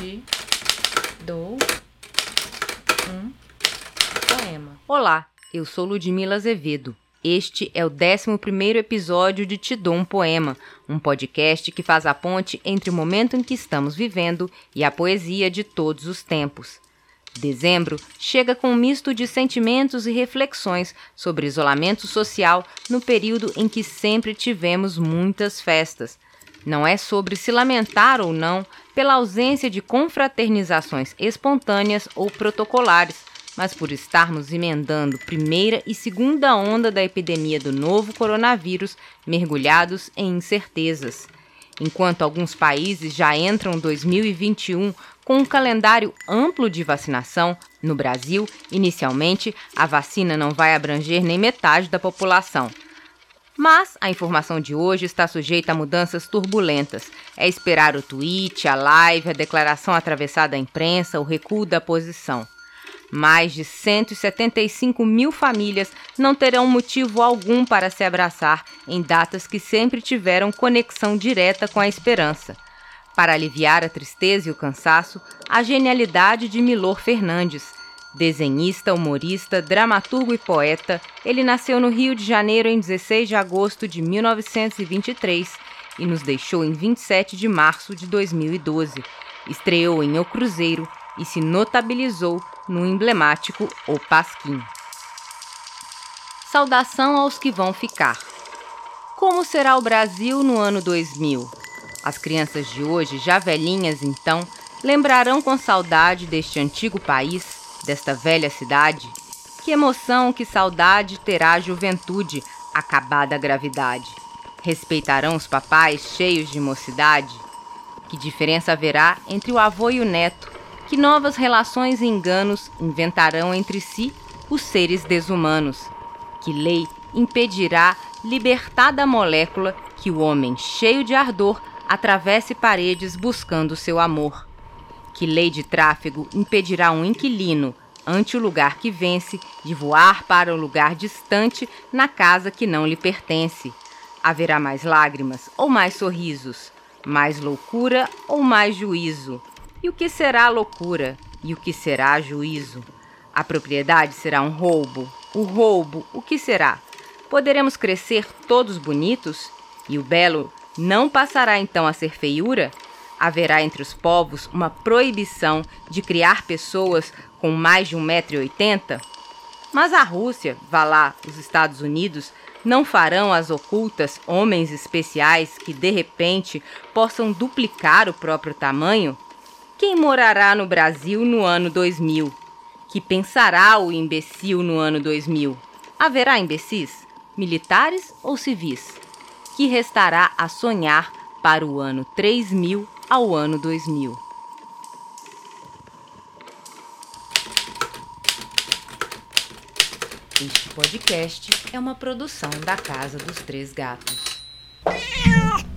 de do um poema. Olá, eu sou Ludmila Azevedo. Este é o 11 episódio de Te Dou um Poema, um podcast que faz a ponte entre o momento em que estamos vivendo e a poesia de todos os tempos. Dezembro chega com um misto de sentimentos e reflexões sobre isolamento social no período em que sempre tivemos muitas festas. Não é sobre se lamentar ou não pela ausência de confraternizações espontâneas ou protocolares, mas por estarmos emendando primeira e segunda onda da epidemia do novo coronavírus, mergulhados em incertezas. Enquanto alguns países já entram 2021 com um calendário amplo de vacinação, no Brasil, inicialmente, a vacina não vai abranger nem metade da população. Mas a informação de hoje está sujeita a mudanças turbulentas. É esperar o tweet, a live, a declaração atravessada à imprensa, o recuo da posição. Mais de 175 mil famílias não terão motivo algum para se abraçar em datas que sempre tiveram conexão direta com a esperança. Para aliviar a tristeza e o cansaço, a genialidade de Milor Fernandes, Desenhista, humorista, dramaturgo e poeta, ele nasceu no Rio de Janeiro em 16 de agosto de 1923 e nos deixou em 27 de março de 2012. Estreou em O Cruzeiro e se notabilizou no emblemático O Pasquim. Saudação aos que vão ficar. Como será o Brasil no ano 2000? As crianças de hoje, já velhinhas então, lembrarão com saudade deste antigo país desta velha cidade? Que emoção, que saudade terá a juventude, acabada a gravidade. Respeitarão os papais cheios de mocidade? Que diferença haverá entre o avô e o neto? Que novas relações e enganos inventarão entre si os seres desumanos? Que lei impedirá libertar da molécula que o homem cheio de ardor atravesse paredes buscando seu amor? Que lei de tráfego impedirá um inquilino, ante o lugar que vence, de voar para o lugar distante na casa que não lhe pertence? Haverá mais lágrimas ou mais sorrisos? Mais loucura ou mais juízo? E o que será loucura? E o que será juízo? A propriedade será um roubo. O roubo, o que será? Poderemos crescer todos bonitos? E o belo não passará então a ser feiura? Haverá entre os povos uma proibição de criar pessoas com mais de 1,80m? Mas a Rússia, vá lá, os Estados Unidos, não farão as ocultas homens especiais que de repente possam duplicar o próprio tamanho? Quem morará no Brasil no ano 2000? Que pensará o imbecil no ano 2000? Haverá imbecis? Militares ou civis? Que restará a sonhar para o ano 3000 ao ano 2000. Este podcast é uma produção da Casa dos Três Gatos.